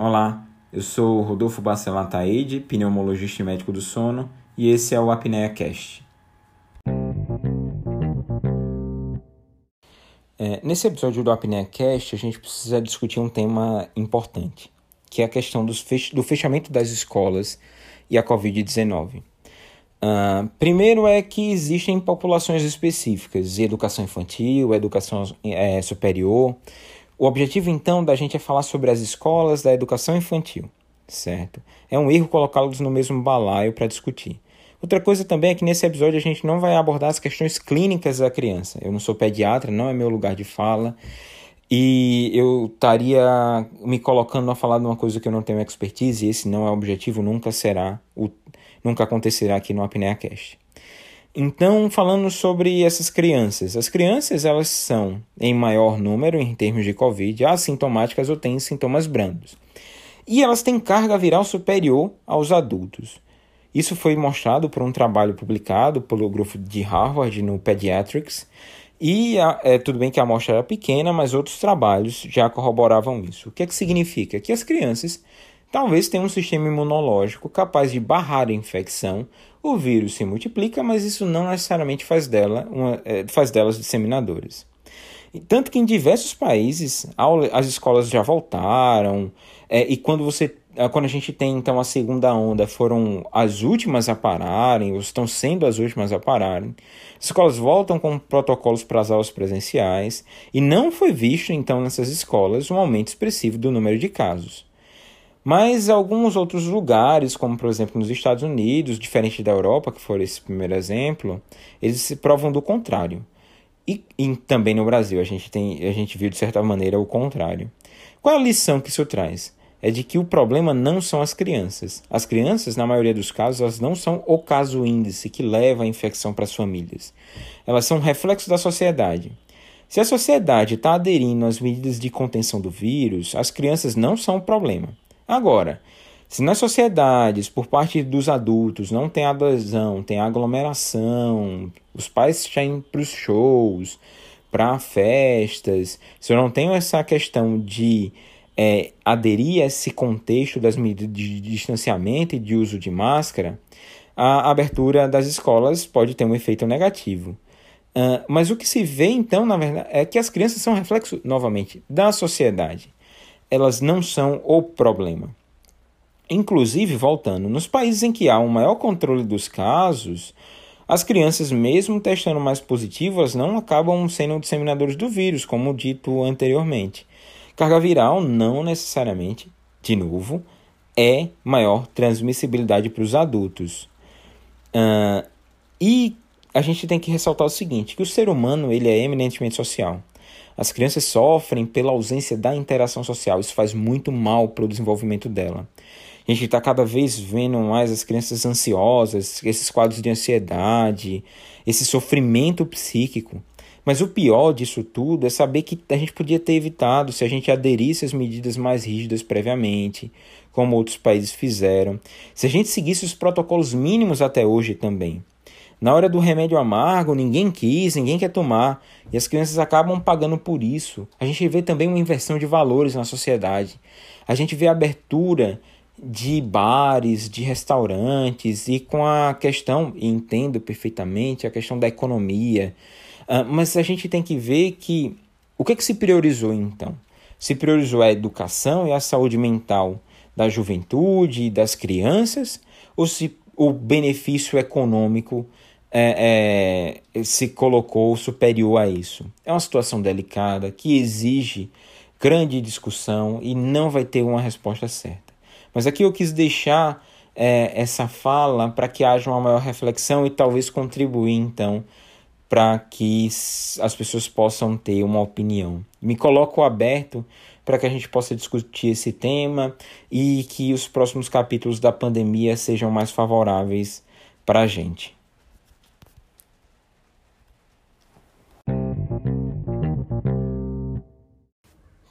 Olá, eu sou Rodolfo Bacelar Taide, pneumologista e médico do sono, e esse é o Apnea Cast. É, nesse episódio do Apnea Cast, a gente precisa discutir um tema importante, que é a questão fech do fechamento das escolas e a Covid-19. Uh, ah, primeiro é que existem populações específicas, educação infantil, educação é, superior, o objetivo, então, da gente é falar sobre as escolas da educação infantil, certo? É um erro colocá-los no mesmo balaio para discutir. Outra coisa também é que nesse episódio a gente não vai abordar as questões clínicas da criança. Eu não sou pediatra, não é meu lugar de fala. E eu estaria me colocando a falar de uma coisa que eu não tenho expertise, e esse não é o objetivo, nunca será, nunca acontecerá aqui no ApneaCast. Então, falando sobre essas crianças, as crianças elas são em maior número em termos de COVID assintomáticas ou têm sintomas brandos. E elas têm carga viral superior aos adultos. Isso foi mostrado por um trabalho publicado pelo grupo de Harvard no Pediatrics. E é, tudo bem que a amostra era pequena, mas outros trabalhos já corroboravam isso. O que, é que significa? Que as crianças talvez tenham um sistema imunológico capaz de barrar a infecção o vírus se multiplica, mas isso não necessariamente faz, dela uma, é, faz delas disseminadoras. Tanto que em diversos países as escolas já voltaram, é, e quando você é, quando a gente tem então a segunda onda, foram as últimas a pararem, ou estão sendo as últimas a pararem. As escolas voltam com protocolos para as aulas presenciais e não foi visto então nessas escolas um aumento expressivo do número de casos. Mas alguns outros lugares, como por exemplo nos Estados Unidos, diferente da Europa, que foi esse primeiro exemplo, eles se provam do contrário. E, e, também no Brasil a gente, tem, a gente viu de certa maneira o contrário. Qual é a lição que isso traz? É de que o problema não são as crianças. As crianças, na maioria dos casos, elas não são o caso índice que leva a infecção para as famílias. Elas são reflexo da sociedade. Se a sociedade está aderindo às medidas de contenção do vírus, as crianças não são o problema. Agora, se nas sociedades, por parte dos adultos, não tem adesão, tem aglomeração, os pais saem para os shows, para festas, se eu não tenho essa questão de é, aderir a esse contexto das medidas de distanciamento e de uso de máscara, a abertura das escolas pode ter um efeito negativo. Uh, mas o que se vê então, na verdade, é que as crianças são reflexo, novamente, da sociedade elas não são o problema. Inclusive, voltando, nos países em que há um maior controle dos casos, as crianças, mesmo testando mais positivas, não acabam sendo disseminadores do vírus, como dito anteriormente. Carga viral não necessariamente, de novo, é maior transmissibilidade para os adultos. Uh, e a gente tem que ressaltar o seguinte, que o ser humano ele é eminentemente social. As crianças sofrem pela ausência da interação social, isso faz muito mal para o desenvolvimento dela. A gente está cada vez vendo mais as crianças ansiosas, esses quadros de ansiedade, esse sofrimento psíquico. Mas o pior disso tudo é saber que a gente podia ter evitado se a gente aderisse às medidas mais rígidas previamente, como outros países fizeram, se a gente seguisse os protocolos mínimos até hoje também. Na hora do remédio amargo, ninguém quis, ninguém quer tomar, e as crianças acabam pagando por isso. A gente vê também uma inversão de valores na sociedade. A gente vê a abertura de bares, de restaurantes e com a questão, e entendo perfeitamente, a questão da economia. Uh, mas a gente tem que ver que o que, é que se priorizou então? Se priorizou a educação e a saúde mental da juventude e das crianças, ou se o benefício econômico é, é, se colocou superior a isso. É uma situação delicada que exige grande discussão e não vai ter uma resposta certa. Mas aqui eu quis deixar é, essa fala para que haja uma maior reflexão e talvez contribuir então para que as pessoas possam ter uma opinião. Me coloco aberto para que a gente possa discutir esse tema e que os próximos capítulos da pandemia sejam mais favoráveis para a gente.